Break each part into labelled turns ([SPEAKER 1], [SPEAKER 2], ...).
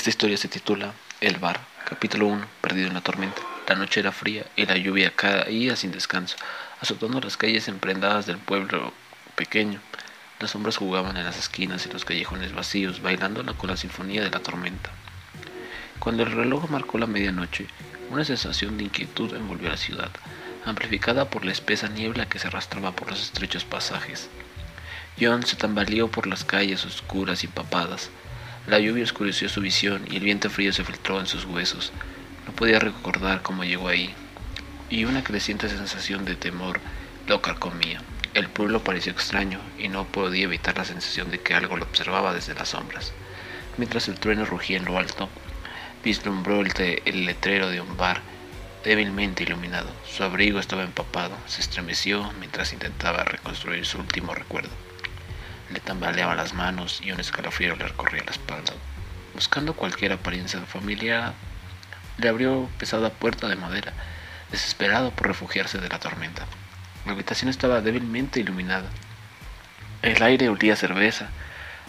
[SPEAKER 1] Esta historia se titula El bar, capítulo 1, Perdido en la tormenta. La noche era fría y la lluvia caía sin descanso, azotando las calles emprendadas del pueblo pequeño. Las sombras jugaban en las esquinas y los callejones vacíos, bailando con la sinfonía de la tormenta. Cuando el reloj marcó la medianoche, una sensación de inquietud envolvió la ciudad, amplificada por la espesa niebla que se arrastraba por los estrechos pasajes. John se tambaleó por las calles oscuras y empapadas. La lluvia oscureció su visión y el viento frío se filtró en sus huesos. No podía recordar cómo llegó ahí, y una creciente sensación de temor lo carcomía. El pueblo pareció extraño y no podía evitar la sensación de que algo lo observaba desde las sombras. Mientras el trueno rugía en lo alto, vislumbró el, el letrero de un bar débilmente iluminado. Su abrigo estaba empapado. Se estremeció mientras intentaba reconstruir su último recuerdo. Le tambaleaban las manos y un escalofrío le recorría la espalda. Buscando cualquier apariencia familiar, le abrió pesada puerta de madera, desesperado por refugiarse de la tormenta. La habitación estaba débilmente iluminada. El aire olía cerveza,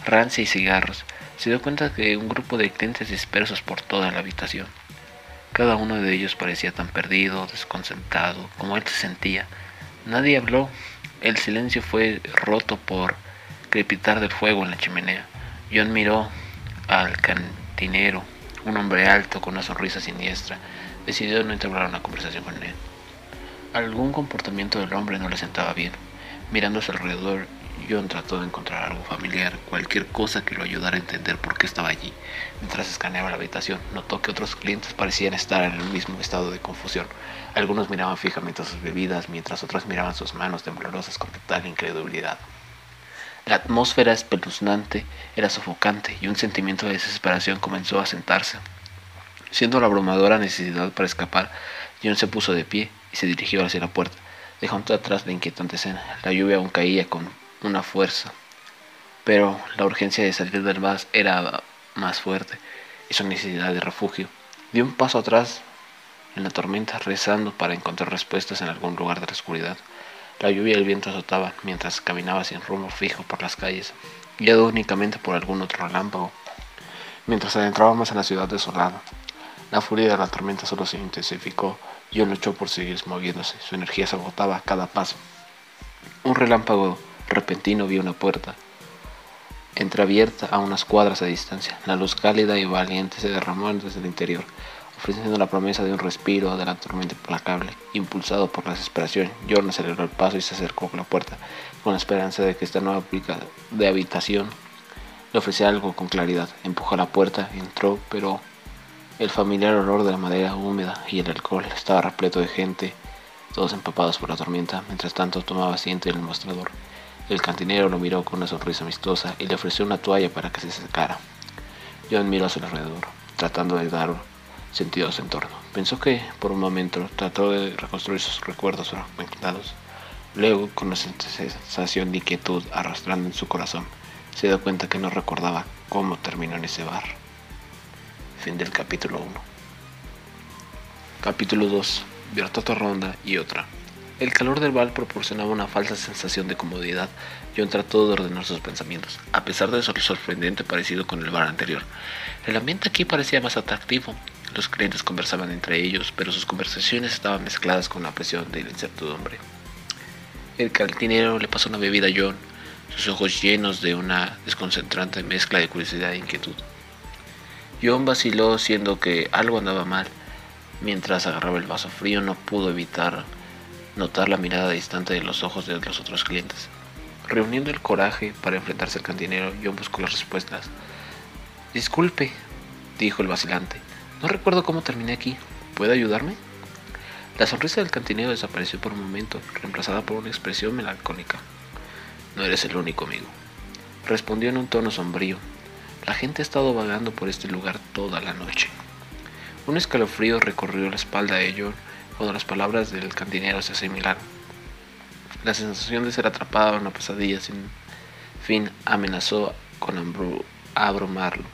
[SPEAKER 1] rancia y cigarros. Se dio cuenta de un grupo de clientes dispersos por toda la habitación. Cada uno de ellos parecía tan perdido, desconcentrado, como él se sentía. Nadie habló. El silencio fue roto por crepitar del fuego en la chimenea. John miró al cantinero, un hombre alto con una sonrisa siniestra. Decidió no entablar una conversación con él. Algún comportamiento del hombre no le sentaba bien. Mirando a su alrededor, John trató de encontrar algo familiar, cualquier cosa que lo ayudara a entender por qué estaba allí. Mientras escaneaba la habitación, notó que otros clientes parecían estar en el mismo estado de confusión. Algunos miraban fijamente sus bebidas, mientras otros miraban sus manos temblorosas con total incredulidad. La atmósfera espeluznante era sofocante y un sentimiento de desesperación comenzó a sentarse. Siendo la abrumadora necesidad para escapar, John se puso de pie y se dirigió hacia la puerta, dejando atrás la inquietante escena. La lluvia aún caía con una fuerza, pero la urgencia de salir del bar era más fuerte y su necesidad de refugio. Dio un paso atrás en la tormenta, rezando para encontrar respuestas en algún lugar de la oscuridad. La lluvia y el viento azotaban mientras caminaba sin rumbo fijo por las calles, guiado únicamente por algún otro relámpago. Mientras adentrábamos en la ciudad desolada, la furia de la tormenta solo se intensificó. John luchó por seguir moviéndose. Su energía se agotaba a cada paso. Un relámpago repentino vio una puerta entreabierta a unas cuadras de distancia. La luz cálida y valiente se derramó desde el interior ofreciendo la promesa de un respiro de la tormenta implacable. Impulsado por la desesperación, Jordan aceleró el paso y se acercó a la puerta, con la esperanza de que esta nueva de habitación le ofrecía algo con claridad. Empujó la puerta, entró, pero el familiar olor de la madera húmeda y el alcohol estaba repleto de gente, todos empapados por la tormenta. Mientras tanto, tomaba asiento en el mostrador. El cantinero lo miró con una sonrisa amistosa y le ofreció una toalla para que se secara. John miró a su alrededor, tratando de dar sentido a su entorno. Pensó que, por un momento, trató de reconstruir sus recuerdos fragmentados. Luego, con una sensación de inquietud arrastrando en su corazón, se dio cuenta que no recordaba cómo terminó en ese bar. Fin del capítulo 1. Capítulo 2. Vierto ronda y otra. El calor del bar proporcionaba una falsa sensación de comodidad. John trató de ordenar sus pensamientos, a pesar de su sorprendente parecido con el bar anterior. El ambiente aquí parecía más atractivo, los clientes conversaban entre ellos, pero sus conversaciones estaban mezcladas con la presión de la incertidumbre. El cantinero le pasó una bebida a John, sus ojos llenos de una desconcentrante mezcla de curiosidad e inquietud. John vaciló, siendo que algo andaba mal. Mientras agarraba el vaso frío, no pudo evitar notar la mirada distante de los ojos de los otros clientes. Reuniendo el coraje para enfrentarse al cantinero, John buscó las respuestas. Disculpe, dijo el vacilante. No recuerdo cómo terminé aquí. ¿Puede ayudarme? La sonrisa del cantinero desapareció por un momento, reemplazada por una expresión melancólica. No eres el único, amigo. Respondió en un tono sombrío. La gente ha estado vagando por este lugar toda la noche. Un escalofrío recorrió la espalda de John cuando las palabras del cantinero se asimilaron. La sensación de ser atrapado en una pesadilla sin fin amenazó con abrumarlo.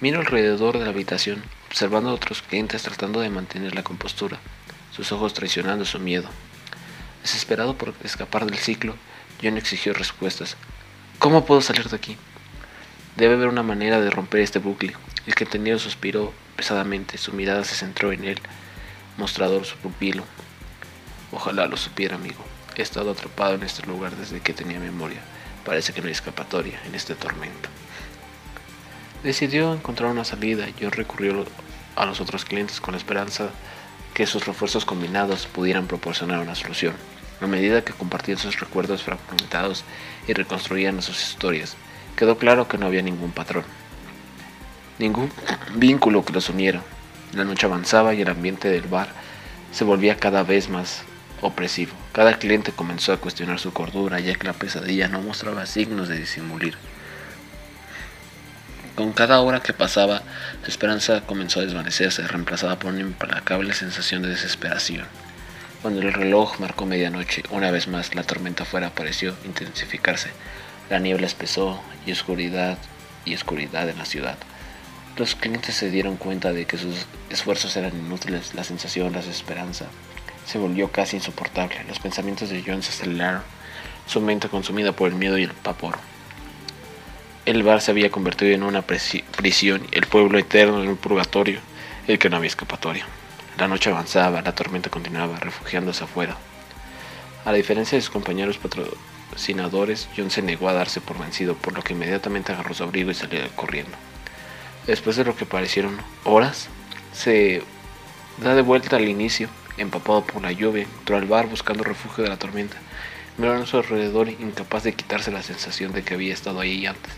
[SPEAKER 1] Miro alrededor de la habitación observando a otros clientes tratando de mantener la compostura, sus ojos traicionando su miedo. Desesperado por escapar del ciclo, John exigió respuestas. ¿Cómo puedo salir de aquí? Debe haber una manera de romper este bucle. El tenía suspiró pesadamente, su mirada se centró en el mostrador, su pupilo. Ojalá lo supiera, amigo. He estado atrapado en este lugar desde que tenía memoria. Parece que no hay escapatoria en este tormento. Decidió encontrar una salida. Yo recurrió a los otros clientes con la esperanza que sus refuerzos combinados pudieran proporcionar una solución. A medida que compartían sus recuerdos fragmentados y reconstruían sus historias, quedó claro que no había ningún patrón, ningún vínculo que los uniera. La noche avanzaba y el ambiente del bar se volvía cada vez más opresivo. Cada cliente comenzó a cuestionar su cordura, ya que la pesadilla no mostraba signos de disimulir. Con cada hora que pasaba, su esperanza comenzó a desvanecerse, reemplazada por una implacable sensación de desesperación. Cuando el reloj marcó medianoche, una vez más la tormenta afuera pareció intensificarse. La niebla espesó y oscuridad y oscuridad en la ciudad. Los clientes se dieron cuenta de que sus esfuerzos eran inútiles, la sensación, la desesperanza se volvió casi insoportable. Los pensamientos de John se aceleraron, su mente consumida por el miedo y el vapor. El bar se había convertido en una prisión, el pueblo eterno en un purgatorio, el que no había escapatoria. La noche avanzaba, la tormenta continuaba, refugiándose afuera. A la diferencia de sus compañeros patrocinadores, John se negó a darse por vencido, por lo que inmediatamente agarró su abrigo y salió corriendo. Después de lo que parecieron horas, se da de vuelta al inicio empapado por la lluvia, entró al bar buscando refugio de la tormenta. Miró a su alrededor, incapaz de quitarse la sensación de que había estado ahí antes.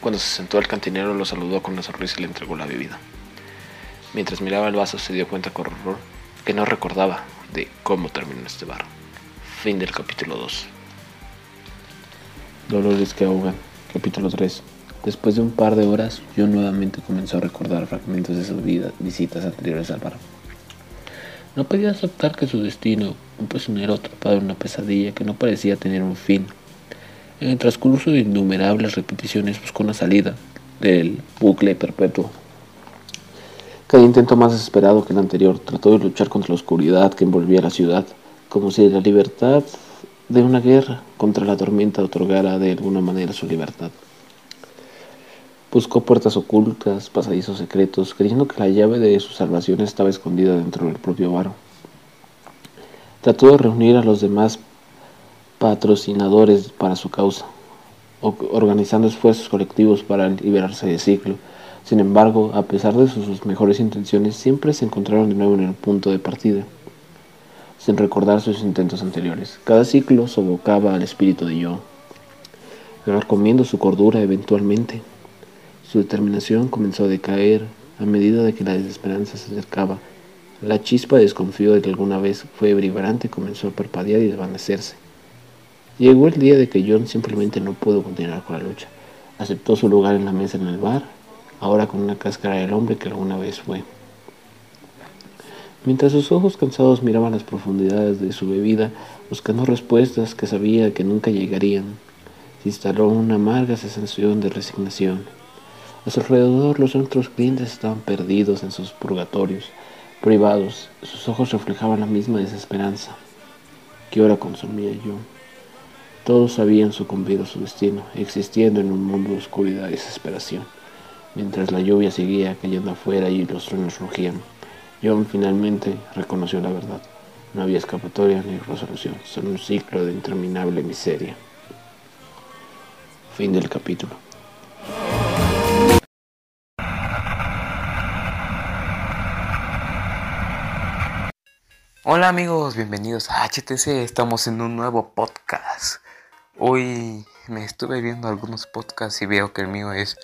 [SPEAKER 1] Cuando se sentó al cantinero, lo saludó con una sonrisa y le entregó la bebida. Mientras miraba el vaso, se dio cuenta con horror que no recordaba de cómo terminó este bar. Fin del capítulo 2. Dolores que ahogan. Capítulo 3. Después de un par de horas, yo nuevamente comenzó a recordar fragmentos de sus visitas anteriores al bar. No podía aceptar que su destino, un prisionero atrapado en una pesadilla que no parecía tener un fin. En el transcurso de innumerables repeticiones buscó una salida del bucle perpetuo. Cada intento más desesperado que el anterior trató de luchar contra la oscuridad que envolvía la ciudad, como si la libertad de una guerra contra la tormenta otorgara de alguna manera su libertad. Buscó puertas ocultas, pasadizos secretos, creyendo que la llave de su salvación estaba escondida dentro del propio varo. Trató de reunir a los demás patrocinadores para su causa, organizando esfuerzos colectivos para liberarse de ciclo. Sin embargo, a pesar de sus mejores intenciones, siempre se encontraron de nuevo en el punto de partida, sin recordar sus intentos anteriores. Cada ciclo sofocaba al espíritu de yo, comiendo su cordura eventualmente. Su determinación comenzó a decaer a medida de que la desesperanza se acercaba. La chispa desconfió de que alguna vez fue vibrante comenzó a parpadear y desvanecerse. Llegó el día de que John simplemente no pudo continuar con la lucha. Aceptó su lugar en la mesa en el bar, ahora con una cáscara del hombre que alguna vez fue. Mientras sus ojos cansados miraban las profundidades de su bebida, buscando respuestas que sabía que nunca llegarían, se instaló una amarga sensación de resignación. A su alrededor los otros clientes estaban perdidos en sus purgatorios privados. Sus ojos reflejaban la misma desesperanza. ¿Qué hora consumía yo? Todos habían sucumbido a su destino, existiendo en un mundo de oscuridad y desesperación. Mientras la lluvia seguía cayendo afuera y los truenos rugían, John finalmente reconoció la verdad. No había escapatoria ni resolución, solo un ciclo de interminable miseria. Fin del capítulo.
[SPEAKER 2] Hola amigos, bienvenidos a HTC, estamos en un nuevo podcast. Hoy me estuve viendo algunos podcasts y veo que el mío es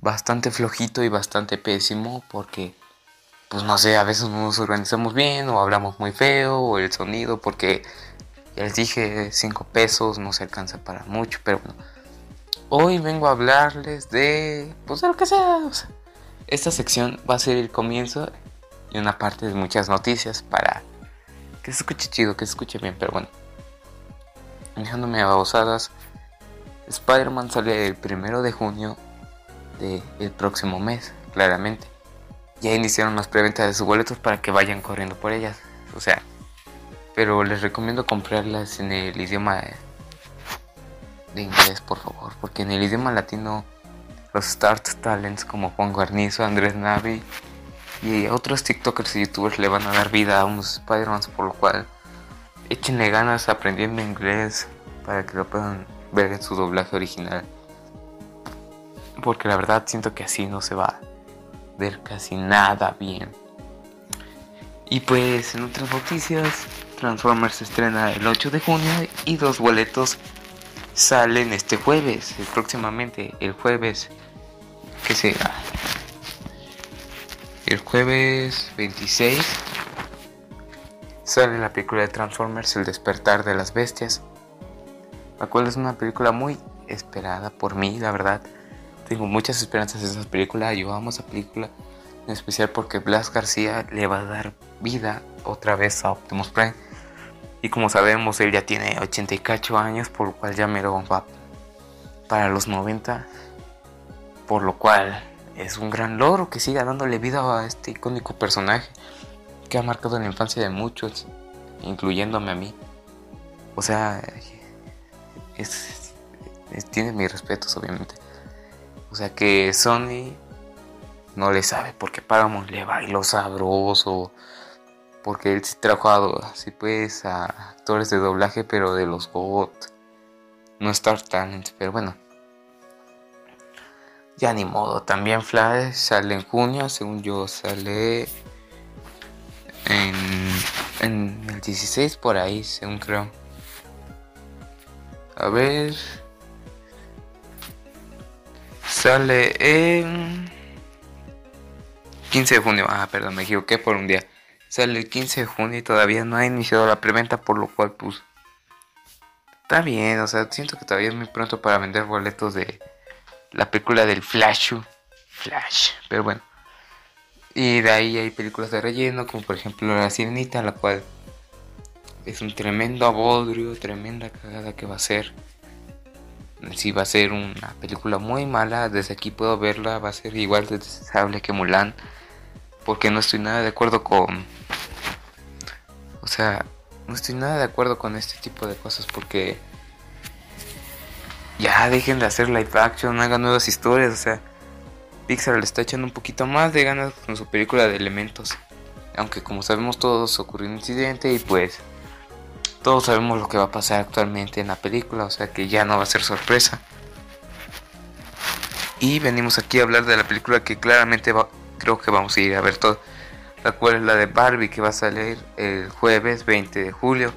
[SPEAKER 2] bastante flojito y bastante pésimo porque, pues no sé, a veces no nos organizamos bien o hablamos muy feo o el sonido porque ya les dije 5 pesos no se alcanza para mucho, pero bueno. Hoy vengo a hablarles de, pues de lo que sea. esta sección va a ser el comienzo y una parte de muchas noticias para que se escuche chido, que se escuche bien, pero bueno. Dejándome a babosadas, Spider-Man sale el primero de junio del próximo mes, claramente. Ya iniciaron las preventas de sus boletos para que vayan corriendo por ellas. O sea, pero les recomiendo comprarlas en el idioma de inglés, por favor, porque en el idioma latino los Start Talents como Juan Guarnizo, Andrés Navi y otros TikTokers y YouTubers le van a dar vida a unos Spider-Man, por lo cual échenle ganas aprendiendo inglés para que lo puedan ver en su doblaje original. Porque la verdad siento que así no se va a ver casi nada bien. Y pues en otras noticias, Transformers se estrena el 8 de junio y dos boletos salen este jueves, próximamente, el jueves, que será? El jueves 26 sale la película de Transformers, El despertar de las bestias, la cual es una película muy esperada por mí, la verdad. Tengo muchas esperanzas en esa película, yo amo esa película, en especial porque Blas García le va a dar vida otra vez a Optimus Prime y como sabemos, él ya tiene 88 años, por lo cual ya me lo va para los 90. Por lo cual es un gran logro que siga dándole vida a este icónico personaje que ha marcado la infancia de muchos, incluyéndome a mí. O sea, tiene mis respetos, obviamente. O sea que Sony no le sabe porque Paramount le bailó sabroso porque él sí trabajado así pues a actores de doblaje pero de los GOT no Star Talent pero bueno ya ni modo también Flash sale en junio según yo sale en, en el 16 por ahí según creo. A ver. Sale en 15 de junio. Ah perdón me equivoqué por un día. Sale el 15 de junio y todavía no ha iniciado la preventa, por lo cual pues está bien, o sea, siento que todavía es muy pronto para vender boletos de la película del Flash. Flash, pero bueno. Y de ahí hay películas de relleno, como por ejemplo La Sirenita, la cual es un tremendo abodrio, tremenda cagada que va a ser. Si va a ser una película muy mala, desde aquí puedo verla, va a ser igual de desagradable que Mulan porque no estoy nada de acuerdo con... O sea, no estoy nada de acuerdo con este tipo de cosas porque... Ya dejen de hacer live action, hagan nuevas historias, o sea... Pixar le está echando un poquito más de ganas con su película de elementos. Aunque como sabemos todos ocurrió un incidente y pues todos sabemos lo que va a pasar actualmente en la película, o sea que ya no va a ser sorpresa. Y venimos aquí a hablar de la película que claramente va, creo que vamos a ir a ver todo. La cual es la de Barbie que va a salir el jueves 20 de julio.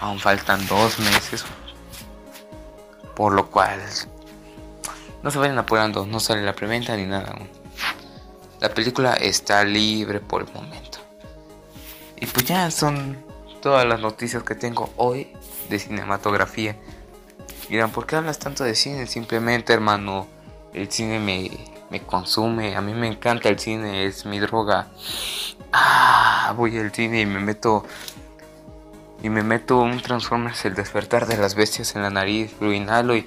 [SPEAKER 2] Aún faltan dos meses. Por lo cual no se vayan apurando, no sale la preventa ni nada aún. La película está libre por el momento. Y pues ya son todas las noticias que tengo hoy de cinematografía. Dirán, ¿por qué hablas tanto de cine? Simplemente, hermano, el cine me, me consume. A mí me encanta el cine, es mi droga. Ah, voy al cine y me meto. Y me meto un Transformers, el despertar de las bestias en la nariz, lo inhalo y.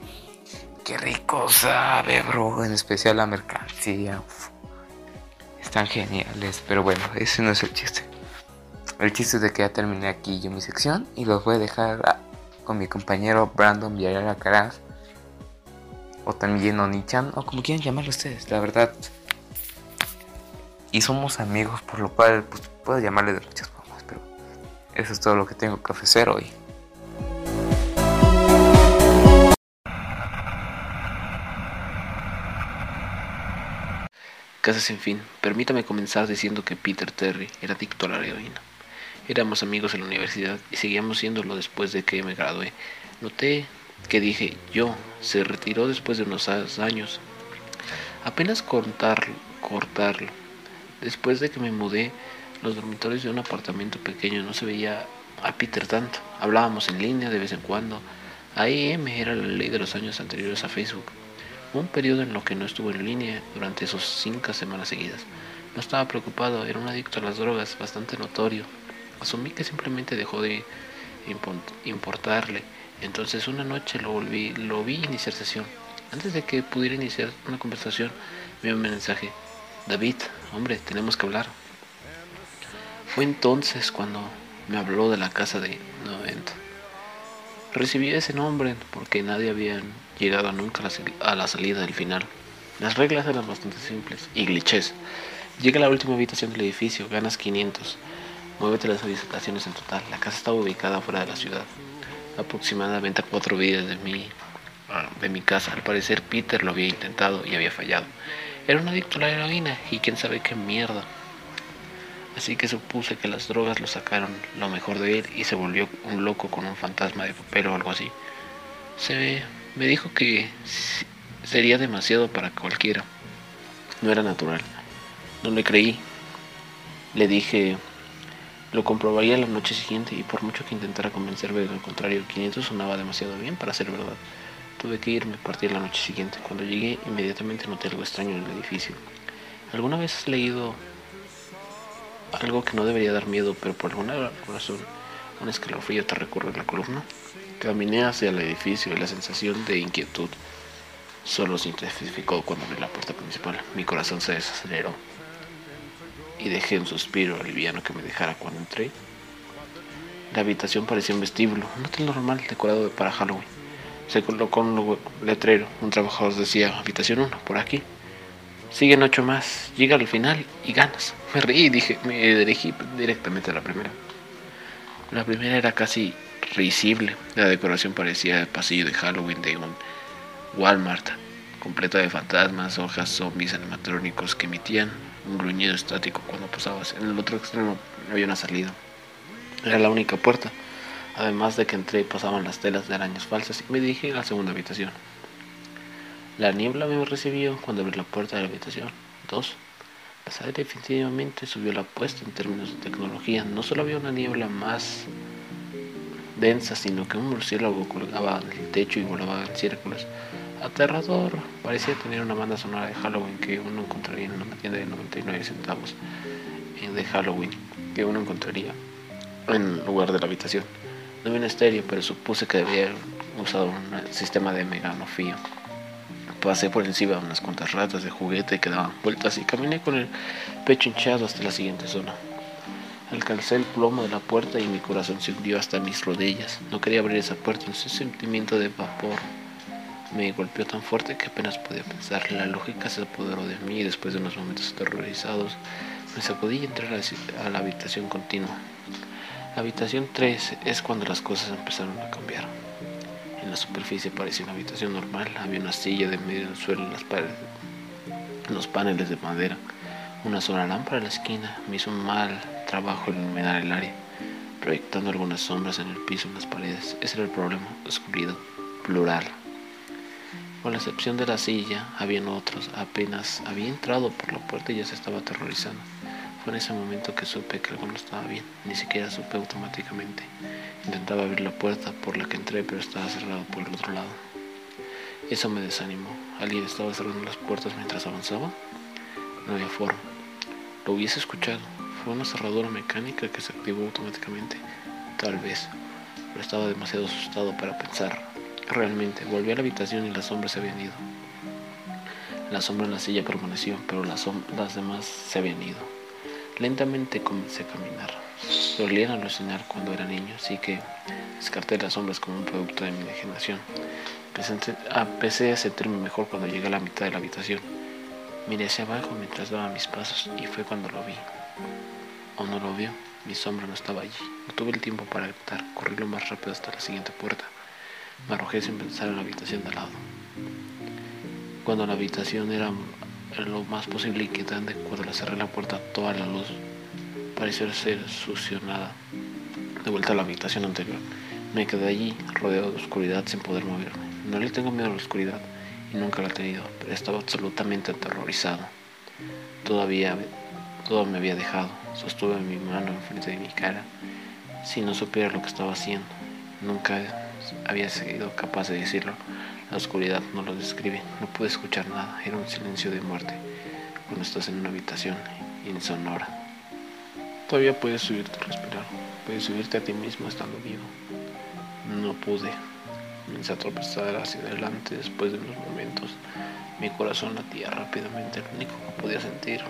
[SPEAKER 2] Qué rico sabe, bro. En especial la mercancía. Están geniales, pero bueno, ese no es el chiste. El chiste es de que ya terminé aquí yo mi sección y los voy a dejar con mi compañero Brandon Villarreal Caraz o también Onichan, o como quieran llamarlo ustedes, la verdad. Y somos amigos, por lo cual pues, puedo llamarle de muchas formas, eso es todo lo que tengo que ofrecer hoy.
[SPEAKER 1] Casa sin fin, permítame comenzar diciendo que Peter Terry era adicto a la heroína. Éramos amigos en la universidad y seguíamos siéndolo después de que me gradué. Noté que dije yo, se retiró después de unos años. Apenas cortarlo, cortarlo. Después de que me mudé, los dormitorios de un apartamento pequeño no se veía a Peter tanto. Hablábamos en línea de vez en cuando. AIM era la ley de los años anteriores a Facebook. un periodo en lo que no estuvo en línea durante esos cinco semanas seguidas. No estaba preocupado, era un adicto a las drogas, bastante notorio. Asumí que simplemente dejó de importarle entonces una noche lo, volví, lo vi iniciar sesión. Antes de que pudiera iniciar una conversación, dio un mensaje. David, hombre, tenemos que hablar. Fue entonces cuando me habló de la casa de 90. Recibí ese nombre porque nadie había llegado nunca a la salida del final. Las reglas eran bastante simples y glitches. Llega a la última habitación del edificio, ganas 500. Muévete las habitaciones en total. La casa estaba ubicada fuera de la ciudad, aproximadamente a cuatro vías de mi, ah, de mi casa. Al parecer Peter lo había intentado y había fallado. Era un adicto a la heroína y quién sabe qué mierda. Así que supuse que las drogas lo sacaron lo mejor de él y se volvió un loco con un fantasma de papel o algo así. Se me dijo que sería demasiado para cualquiera. No era natural. No le creí. Le dije, lo comprobaría la noche siguiente y por mucho que intentara convencerme de lo contrario, 500 sonaba demasiado bien para ser verdad. Tuve que irme a partir la noche siguiente. Cuando llegué, inmediatamente noté algo extraño en el edificio. ¿Alguna vez has leído algo que no debería dar miedo, pero por alguna razón un escalofrío te recorre la columna? Caminé hacia el edificio y la sensación de inquietud solo se intensificó cuando abrí la puerta principal. Mi corazón se desaceleró y dejé un suspiro aliviano que me dejara cuando entré. La habitación parecía un vestíbulo, un hotel normal decorado para Halloween. Se colocó un letrero. Un trabajador decía, habitación 1, por aquí. Siguen ocho más. Llega al final y ganas. Me reí dije, me dirigí directamente a la primera. La primera era casi risible. La decoración parecía el pasillo de Halloween de un Walmart, completa de fantasmas, hojas, zombies animatrónicos que emitían un gruñido estático cuando pasabas. En el otro extremo había una salida. Era la única puerta. Además de que entré pasaban las telas de arañas falsas y me dirigí a la segunda habitación. La niebla me recibió cuando abrí la puerta de la habitación. Dos. La sala definitivamente subió la apuesta en términos de tecnología. No solo había una niebla más densa, sino que un murciélago colgaba del techo y volaba en círculos. Aterrador. Parecía tener una banda sonora de Halloween que uno encontraría en una tienda de 99 centavos de Halloween que uno encontraría en lugar de la habitación. No vi un estéreo, pero supuse que debía haber usado un sistema de meganofío. Pasé por encima de unas cuantas ratas de juguete que daban vueltas y caminé con el pecho hinchado hasta la siguiente zona. Alcancé el plomo de la puerta y mi corazón se hundió hasta mis rodillas. No quería abrir esa puerta, ese sentimiento de vapor me golpeó tan fuerte que apenas podía pensar. La lógica se apoderó de mí y después de unos momentos aterrorizados me sacudí y entré a la habitación continua. Habitación 3 es cuando las cosas empezaron a cambiar. En la superficie parecía una habitación normal, había una silla de medio del suelo en las paredes, en los paneles de madera, una sola lámpara en la esquina. Me hizo un mal trabajo iluminar el área, proyectando algunas sombras en el piso en las paredes. Ese era el problema, oscuridad plural. Con la excepción de la silla, habían otros. Apenas había entrado por la puerta y ya se estaba aterrorizando. Fue en ese momento que supe que algo no estaba bien, ni siquiera supe automáticamente. Intentaba abrir la puerta por la que entré, pero estaba cerrado por el otro lado. Eso me desanimó. ¿Alguien estaba cerrando las puertas mientras avanzaba? No había forma. Lo hubiese escuchado. Fue una cerradura mecánica que se activó automáticamente. Tal vez. Pero estaba demasiado asustado para pensar. Realmente, volví a la habitación y las sombras se habían ido. La sombra en la silla permaneció, pero las, las demás se habían ido. Lentamente comencé a caminar. Solía alucinar cuando era niño, así que descarté las sombras como un producto de mi imaginación. Empecé a sentirme mejor cuando llegué a la mitad de la habitación. Miré hacia abajo mientras daba mis pasos y fue cuando lo vi. ¿O no lo vio? Mi sombra no estaba allí. No tuve el tiempo para gritar. Corrí lo más rápido hasta la siguiente puerta. Me arrojé sin pensar en la habitación de al lado. Cuando la habitación era lo más posible inquietante cuando le cerré la puerta toda la luz pareció ser succionada de vuelta a la habitación anterior. Me quedé allí, rodeado de oscuridad, sin poder moverme. No le tengo miedo a la oscuridad, y nunca la he tenido, pero estaba absolutamente aterrorizado. Todavía todo me había dejado. Sostuve mi mano enfrente de mi cara, si no supiera lo que estaba haciendo. Nunca había sido capaz de decirlo. La oscuridad no lo describe. No pude escuchar nada. Era un silencio de muerte cuando estás en una habitación insonora. Todavía puedes subirte a respirar. Puedes subirte a ti mismo estando vivo. No pude. Comencé a tropezar hacia adelante después de unos momentos. Mi corazón latía rápidamente, lo único que podía sentir.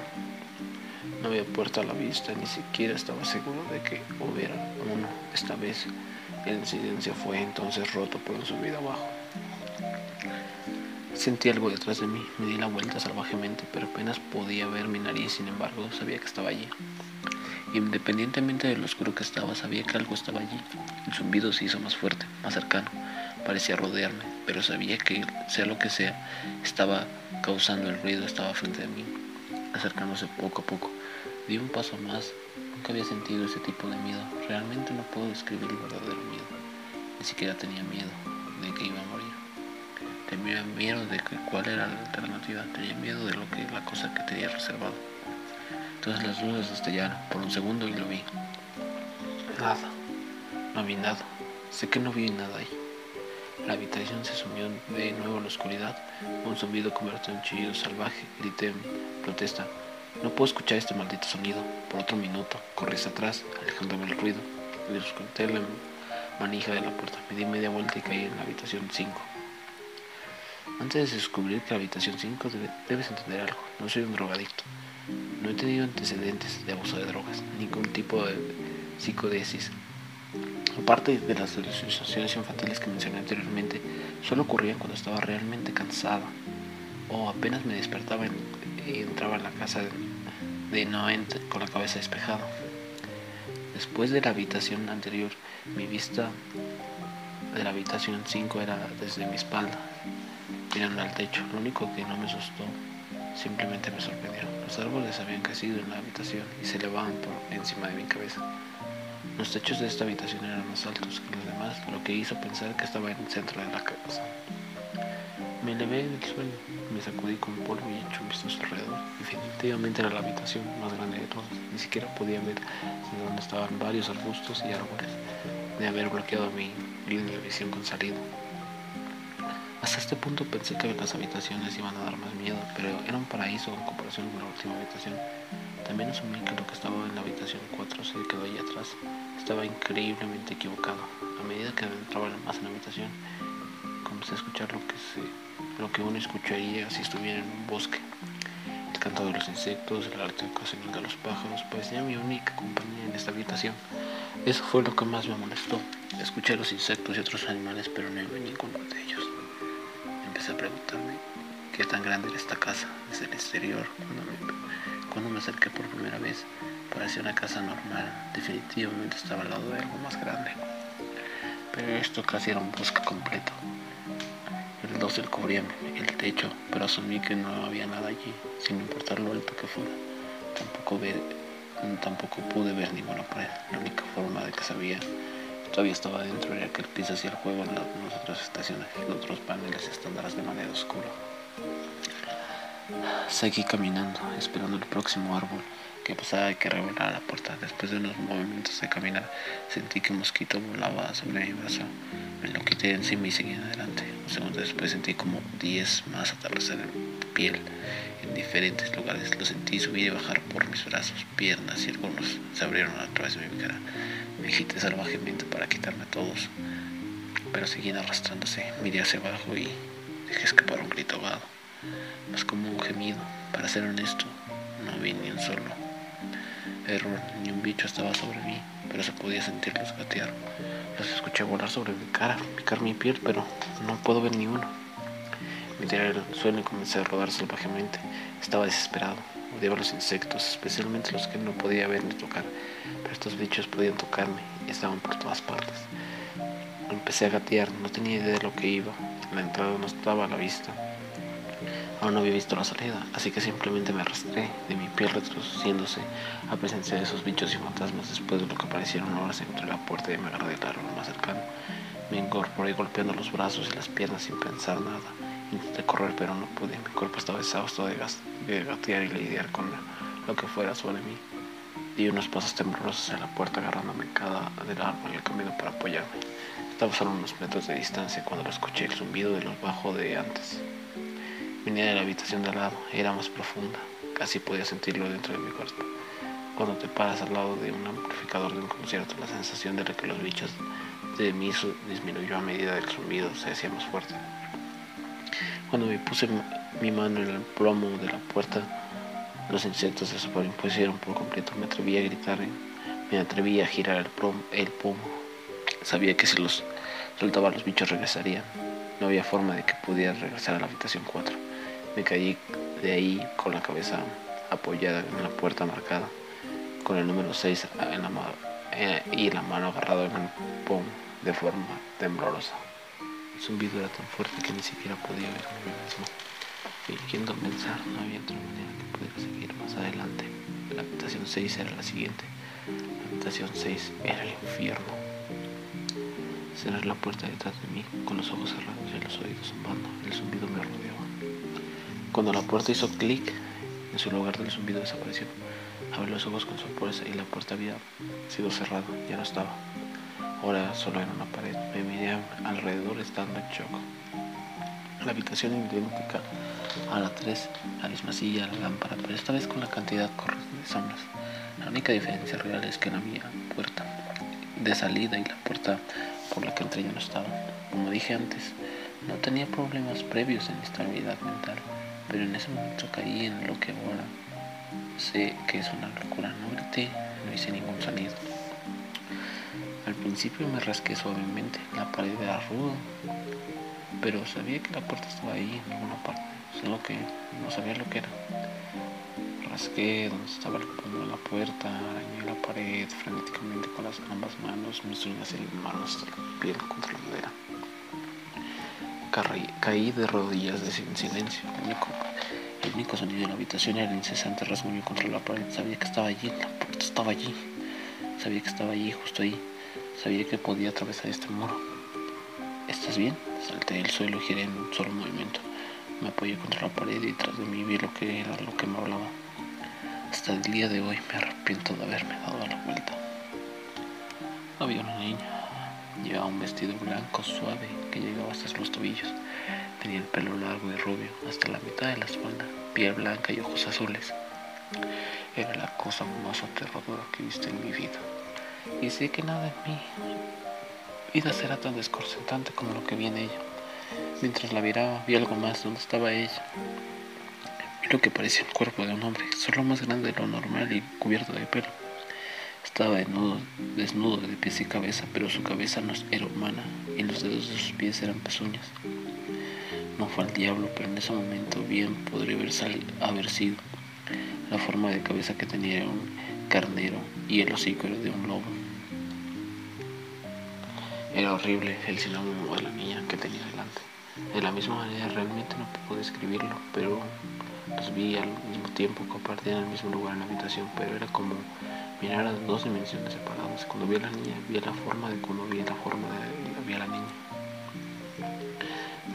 [SPEAKER 1] No había puerta a la vista, ni siquiera estaba seguro de que hubiera uno. Esta vez el silencio fue entonces roto por un subido abajo. Sentí algo detrás de mí, me di la vuelta salvajemente, pero apenas podía ver mi nariz, sin embargo sabía que estaba allí. Independientemente de lo oscuro que estaba, sabía que algo estaba allí. El zumbido se hizo más fuerte, más cercano, parecía rodearme, pero sabía que, sea lo que sea, estaba causando el ruido, estaba frente a mí, acercándose poco a poco. Di un paso más, nunca había sentido ese tipo de miedo. Realmente no puedo describir el verdadero miedo. Ni siquiera tenía miedo de que iba a morir. Tenía miedo de que, cuál era la alternativa. Tenía miedo de lo que la cosa que tenía reservado. Entonces las luces estallaron por un segundo y lo vi. Nada. No vi nada. Sé que no vi nada ahí. La habitación se sumió de nuevo en la oscuridad. Un zumbido convirtió en chillido salvaje. Grité en protesta. No puedo escuchar este maldito sonido. Por otro minuto, corrí atrás, alejándome del ruido. Desconté la manija de la puerta. Me di media vuelta y caí en la habitación 5. Antes de descubrir que la habitación 5 debes entender algo. No soy un drogadicto. No he tenido antecedentes de abuso de drogas, ningún tipo de psicodesis. Aparte de las alucinaciones infantiles que mencioné anteriormente, solo ocurrían cuando estaba realmente cansada o apenas me despertaba y entraba en la casa de Noent con la cabeza despejada. Después de la habitación anterior, mi vista de la habitación 5 era desde mi espalda, mirando al techo. Lo único que no me asustó, simplemente me sorprendió. Los árboles habían crecido en la habitación y se elevaban por encima de mi cabeza. Los techos de esta habitación eran más altos que los demás, lo que hizo pensar que estaba en el centro de la casa. Me elevé del suelo, me sacudí con polvo y eché un vistazo alrededor. Definitivamente era la habitación más grande de todas. Ni siquiera podía ver de dónde estaban varios arbustos y árboles, de haber bloqueado mi línea de visión con salida. Hasta este punto pensé que las habitaciones iban a dar más miedo, pero era un paraíso en comparación con la última habitación. También asumí que lo que estaba en la habitación 4 se quedó ahí atrás. Estaba increíblemente equivocado. A medida que entraba más en la habitación, comencé a escuchar lo que, uno escucharía si estuviera en un bosque. El canto de los insectos, el arte ocasional de los pájaros, parecía mi única compañía en esta habitación. Eso fue lo que más me molestó. Escuché los insectos y otros animales, pero no vi ninguno de ellos empecé a preguntarme qué tan grande era esta casa desde el exterior. Cuando me, cuando me acerqué por primera vez, parecía una casa normal. Definitivamente estaba al lado de algo más grande. Pero esto casi era un bosque completo. El dosel cubría el techo, pero asumí que no había nada allí, sin importar lo alto que fuera. Tampoco, tampoco pude ver ninguna pared. La única forma de que sabía Todavía estaba dentro era que el piso hacía el juego en las otras estaciones, los otros paneles estándares de manera oscura. Seguí caminando, esperando el próximo árbol que pasaba y que revelara la puerta. Después de unos movimientos de caminar, sentí que un mosquito volaba sobre mi brazo. Me lo quité de encima y seguí adelante. Un segundo después sentí como 10 más aterrizar en piel en diferentes lugares. Lo sentí subir y bajar por mis brazos, piernas y algunos se abrieron a través de mi cara. Me agité salvajemente para quitarme todos, pero seguían arrastrándose. Miré hacia abajo y dejé escapar un grito ahogado, más como un gemido. Para ser honesto, no vi ni un solo error, ni un bicho estaba sobre mí, pero se podía sentirlos gatear. Los escuché volar sobre mi cara, picar mi piel, pero no puedo ver ni uno. Me tiré al suelo y comencé a rodar salvajemente. Estaba desesperado. Odiaba los insectos, especialmente los que no podía ver ni tocar, pero estos bichos podían tocarme y estaban por todas partes. Empecé a gatear, no tenía idea de lo que iba. La entrada no estaba a la vista. Aún no había visto la salida, así que simplemente me arrastré de mi piel retrocediéndose a presencia de esos bichos y fantasmas después de lo que parecieron horas entre la puerta y me agarré del árbol más cercano. Me incorporé golpeando los brazos y las piernas sin pensar nada. Intenté correr, pero no pude. Mi cuerpo estaba exhausto de, de gatear y lidiar con lo que fuera sobre mí. Di unos pasos temblorosos hacia la puerta, agarrándome cada del árbol y el camino para apoyarme. Estaba solo unos metros de distancia cuando lo escuché el zumbido de los bajos de antes. Venía de la habitación de al lado, era más profunda, casi podía sentirlo dentro de mi cuerpo. Cuando te paras al lado de un amplificador de un concierto, la sensación de que los bichos de mí disminuyó a medida del zumbido se hacía más fuerte. Cuando me puse mi mano en el plomo de la puerta, los insectos se superimpusieron por completo. Me atreví a gritar, me atreví a girar el, plomo, pomo. Sabía que si los soltaba los bichos regresarían. No había forma de que pudiera regresar a la habitación 4. Me caí de ahí con la cabeza apoyada en la puerta marcada, con el número 6 en la mano, eh, y la mano agarrada en el pomo de forma temblorosa. Zumbido era tan fuerte que ni siquiera podía ver a mí mismo. Fingiendo pensar, no había otra manera que pudiera seguir más adelante. La habitación 6 era la siguiente. La habitación 6 era el infierno. Cerrar la puerta detrás de mí, con los ojos cerrados y los oídos zumbando. El zumbido me rodeaba. Cuando la puerta hizo clic, en su lugar del zumbido desapareció. Abrí los ojos con sorpresa y la puerta había sido cerrada, ya no estaba. Ahora solo era una pared. Me miré alrededor estando en shock. La habitación idéntica a la 3, la misma silla, la lámpara, pero esta vez con la cantidad correcta de sombras. La única diferencia real es que no había puerta de salida y la puerta por la que entré ya no estaba. Como dije antes, no tenía problemas previos en estabilidad mental, pero en ese momento caí en lo que ahora sé que es una locura. No grité, no hice ningún sonido. Al principio me rasqué suavemente, la pared era ruda, pero sabía que la puerta estaba ahí en alguna parte, solo que no sabía lo que era. Rasqué donde estaba el de la puerta, arañé la pared frenéticamente con las ambas manos, mis uñas y manos hasta la piel contra la madera. Caí de rodillas en silencio. El único, el único sonido de la habitación era el incesante rasguño contra la pared. Sabía que estaba allí, la puerta estaba allí. Sabía que estaba allí, justo ahí. Sabía que podía atravesar este muro. ¿Estás bien? Salté del suelo y giré en un solo movimiento. Me apoyé contra la pared y detrás de mí vi lo que era lo que me hablaba. Hasta el día de hoy me arrepiento de haberme dado la vuelta. Había una niña. Llevaba un vestido blanco suave que llegaba hasta los tobillos. Tenía el pelo largo y rubio hasta la mitad de la espalda, piel blanca y ojos azules. Era la cosa más aterradora que he visto en mi vida y sé que nada en mi vida será tan desconcertante como lo que vi en ella. Mientras la miraba, vi algo más donde estaba ella. Vi lo que parecía el cuerpo de un hombre, solo más grande de lo normal y cubierto de pelo. Estaba desnudo, desnudo de pies y cabeza, pero su cabeza no era humana y los dedos de sus pies eran pezuñas. No fue al diablo, pero en ese momento bien podría haber, sido. La forma de cabeza que tenía un carnero y el hocico era de un lobo. Era horrible el sinónimo de la niña que tenía delante. De la misma manera realmente no puedo describirlo, pero los vi al mismo tiempo, compartían el mismo lugar en la habitación, pero era como mirar a dos dimensiones separadas. Cuando vi a la niña, vi la forma de cuando vi la forma de vi a la niña.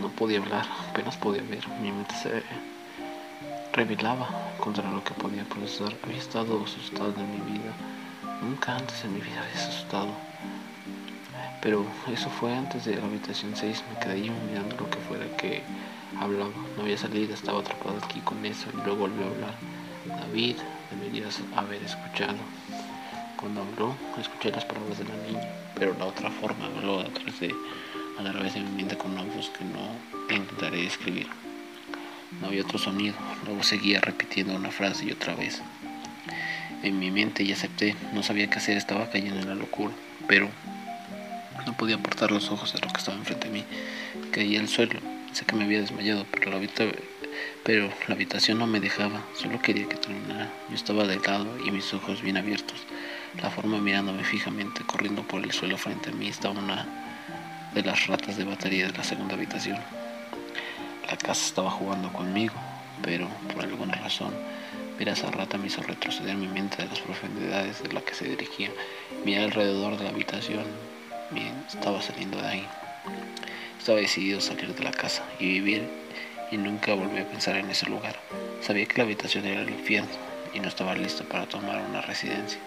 [SPEAKER 1] No podía hablar, apenas podía ver. Mi mente se revelaba contra lo que podía procesar. Había estado asustado en mi vida. Nunca antes en mi vida había asustado. Pero eso fue antes de la habitación 6. Me quedé ahí mirando lo que fuera que hablaba. No había salido, estaba atrapado aquí con eso. Y luego volvió a hablar. David, deberías haber escuchado. Cuando habló, escuché las palabras de la niña, pero la otra forma habló a través de, a través de mi mente con una voz que no intentaré describir. No había otro sonido, luego seguía repitiendo una frase y otra vez. En mi mente ya acepté, no sabía qué hacer, estaba cayendo en la locura, pero no podía apartar los ojos de lo que estaba enfrente de mí. Caí al suelo, sé que me había desmayado, pero la, habitación no me dejaba, solo quería que terminara. Yo estaba de lado y mis ojos bien abiertos, la forma mirándome fijamente, corriendo por el suelo frente a mí, estaba una de las ratas de batería de la segunda habitación. La casa estaba jugando conmigo, pero por alguna razón ver esa rata me hizo retroceder mi mente de las profundidades de la que se dirigía. Miré alrededor de la habitación, bien, estaba saliendo de ahí. Estaba decidido a salir de la casa y vivir y nunca volví a pensar en ese lugar. Sabía que la habitación era el infierno y no estaba listo para tomar una residencia.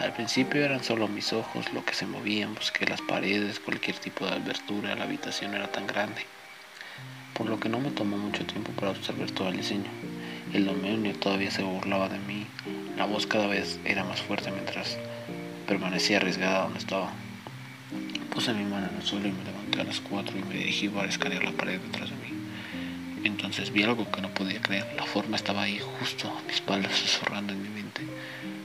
[SPEAKER 1] Al principio eran solo mis ojos lo que se movían, busqué las paredes, cualquier tipo de abertura, la habitación era tan grande por lo que no me tomó mucho tiempo para observar todo el diseño. El demonio todavía se burlaba de mí, la voz cada vez era más fuerte mientras permanecía arriesgada donde estaba. Puse mi mano en el suelo y me levanté a las cuatro y me dirigí para escanear la pared detrás de mí. Entonces vi algo que no podía creer. La forma estaba ahí, justo a mi espalda, en mi mente.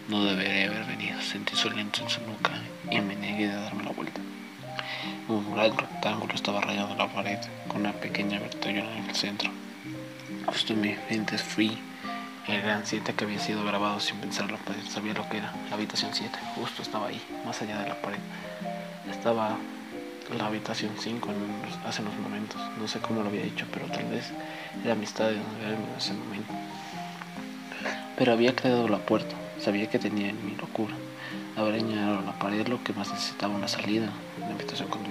[SPEAKER 1] No debería haber venido. Sentí su aliento en su nuca y me negué de darme la vuelta. Un gran rectángulo estaba rayado en la pared, con una pequeña abertura en el centro. Justo en mi mente fui el gran 7 que había sido grabado sin pensarlo, pues sabía lo que era. La habitación 7, justo estaba ahí, más allá de la pared. Estaba la habitación 5 hace unos momentos. No sé cómo lo había hecho, pero tal vez era amistad de en ese momento. Pero había creado la puerta, sabía que tenía en mi locura. Haber añadido la pared lo que más necesitaba una salida, una habitación con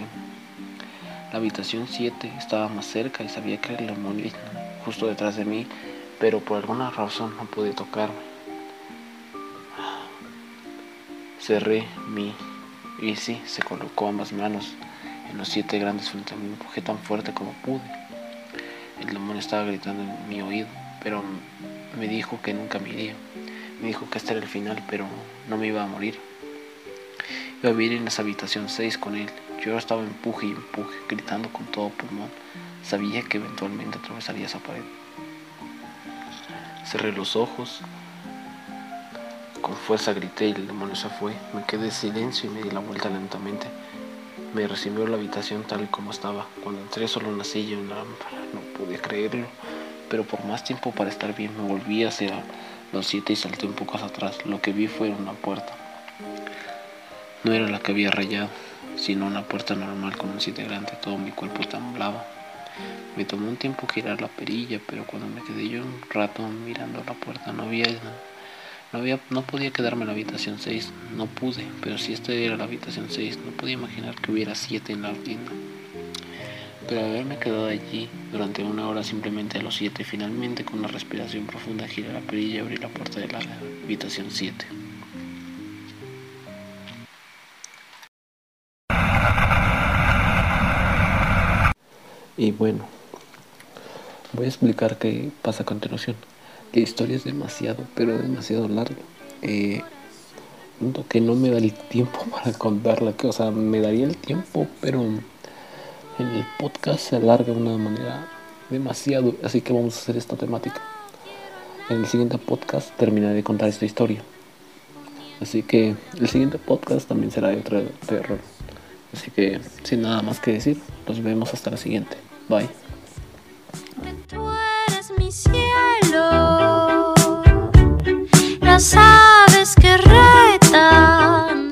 [SPEAKER 1] La habitación 7 estaba más cerca y sabía que el demonio justo detrás de mí, pero por alguna razón no pude tocarme. Cerré mi y sí, se colocó ambas manos en los siete grandes frente a mí, empujé tan fuerte como pude. El demonio estaba gritando en mi oído, pero me dijo que nunca me iría. Me dijo que este era el final, pero no me iba a morir. Iba a vivir en esa habitación 6 con él. Yo estaba empuje y empuje, gritando con todo pulmón. Sabía que eventualmente atravesaría esa pared. Cerré los ojos. Con fuerza grité y el demonio se fue. Me quedé en silencio y me di la vuelta lentamente. Me recibió la habitación tal y como estaba. Cuando entré solo una silla y una lámpara. No pude creerlo. Pero por más tiempo para estar bien me volví hacia los siete y salté un poco hacia atrás. Lo que vi fue una puerta. No era la que había rayado, sino una puerta normal con un grande. Todo mi cuerpo temblaba. Me tomó un tiempo girar la perilla, pero cuando me quedé yo un rato mirando la puerta no había no, había, no podía quedarme en la habitación 6, no pude, pero si esta era la habitación 6, no podía imaginar que hubiera 7 en la tienda. Pero haberme quedado allí durante una hora simplemente a los 7, finalmente con una respiración profunda giré la perilla y abrí la puerta de la habitación 7. Y bueno, voy a explicar qué pasa a continuación. La historia es demasiado, pero demasiado larga. Eh, que no me da el tiempo para contarla, que, o sea, me daría el tiempo, pero en el podcast se alarga de una manera demasiado, así que vamos a hacer esta temática. En el siguiente podcast terminaré de contar esta historia. Así que el siguiente podcast también será de otro terror. Así que sin nada más que decir, nos vemos hasta la siguiente. Bye.